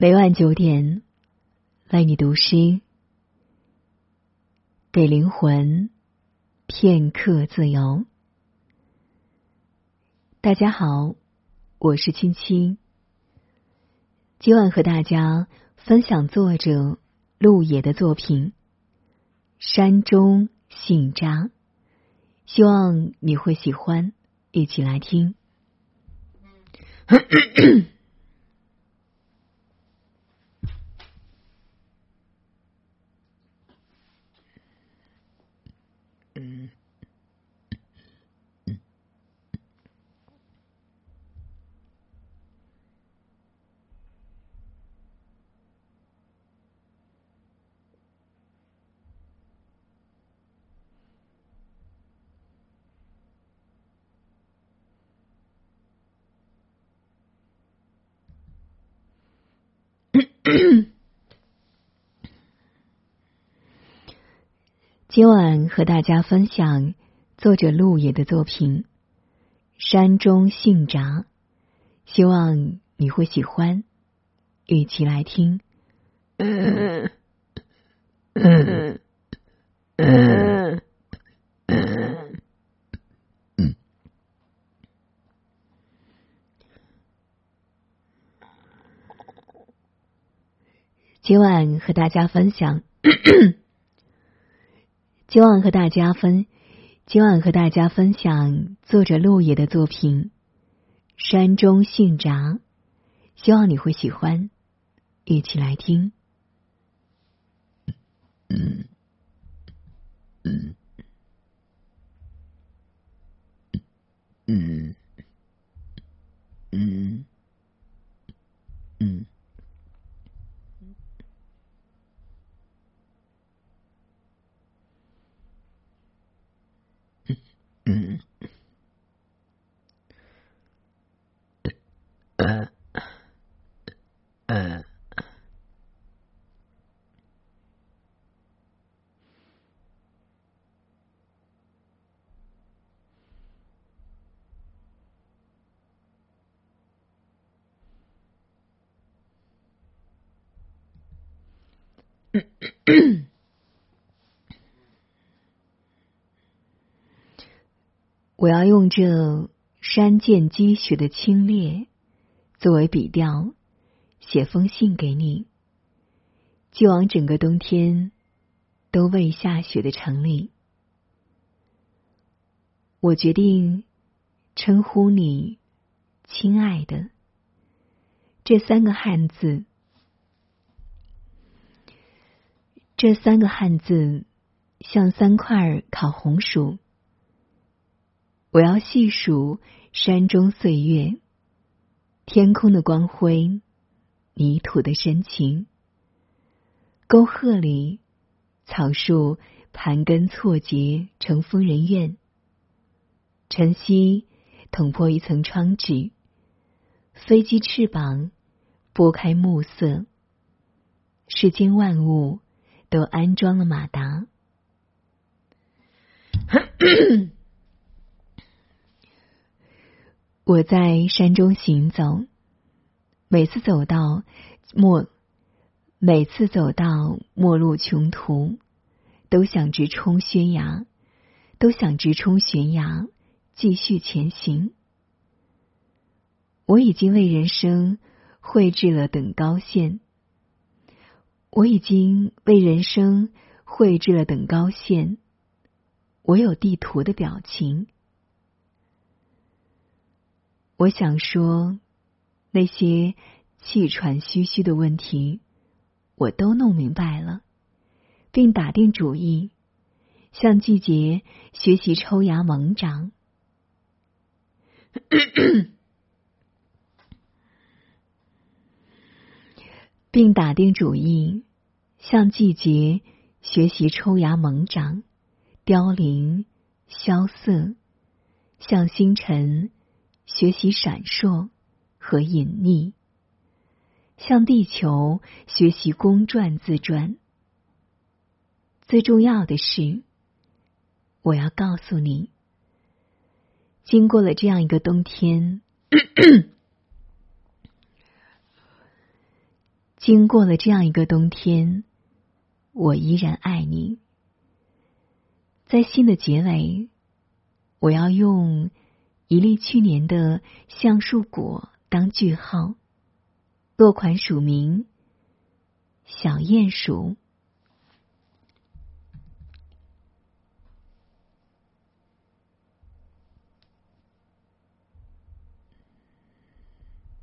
每晚九点，为你读诗，给灵魂片刻自由。大家好，我是青青，今晚和大家分享作者陆野的作品《山中信札》，希望你会喜欢，一起来听。今晚和大家分享作者陆野的作品《山中信札》，希望你会喜欢，一起来听。嗯嗯嗯 嗯今晚和大家分享，今晚和大家分，今晚和大家分享作者陆野的作品《山中信札》，希望你会喜欢，一起来听。嗯嗯嗯嗯嗯。嗯，嗯，嗯，嗯。我要用这山涧积雪的清冽作为笔调，写封信给你，寄往整个冬天都未下雪的城里。我决定称呼你“亲爱的”这三个汉字，这三个汉字像三块烤红薯。我要细数山中岁月，天空的光辉，泥土的深情。沟壑里，草树盘根错节成疯人院。晨曦捅破一层窗纸，飞机翅膀拨开暮色。世间万物都安装了马达。我在山中行走，每次走到末，每次走到末路穷途，都想直冲悬崖，都想直冲悬崖，继续前行。我已经为人生绘制了等高线，我已经为人生绘制了等高线。我有地图的表情。我想说，那些气喘吁吁的问题，我都弄明白了，并打定主意向季节学习抽芽猛长，并打定主意向季节学习抽芽猛长，凋零萧瑟，向星辰。学习闪烁和隐匿，向地球学习公转自转。最重要的是，我要告诉你，经过了这样一个冬天，经过了这样一个冬天，我依然爱你。在信的结尾，我要用一粒去年的橡树果当句号，落款署名小鼹鼠。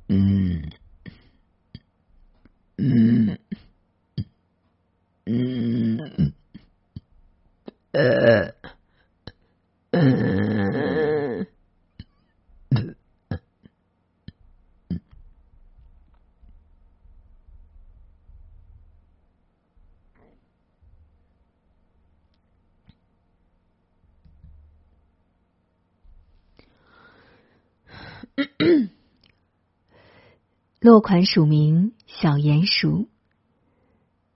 嗯，嗯，嗯，呃，嗯，落款署名小鼹鼠。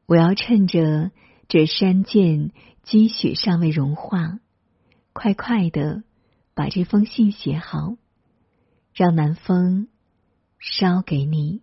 我要趁着这山涧积雪尚未融化，快快的把这封信写好，让南风捎给你。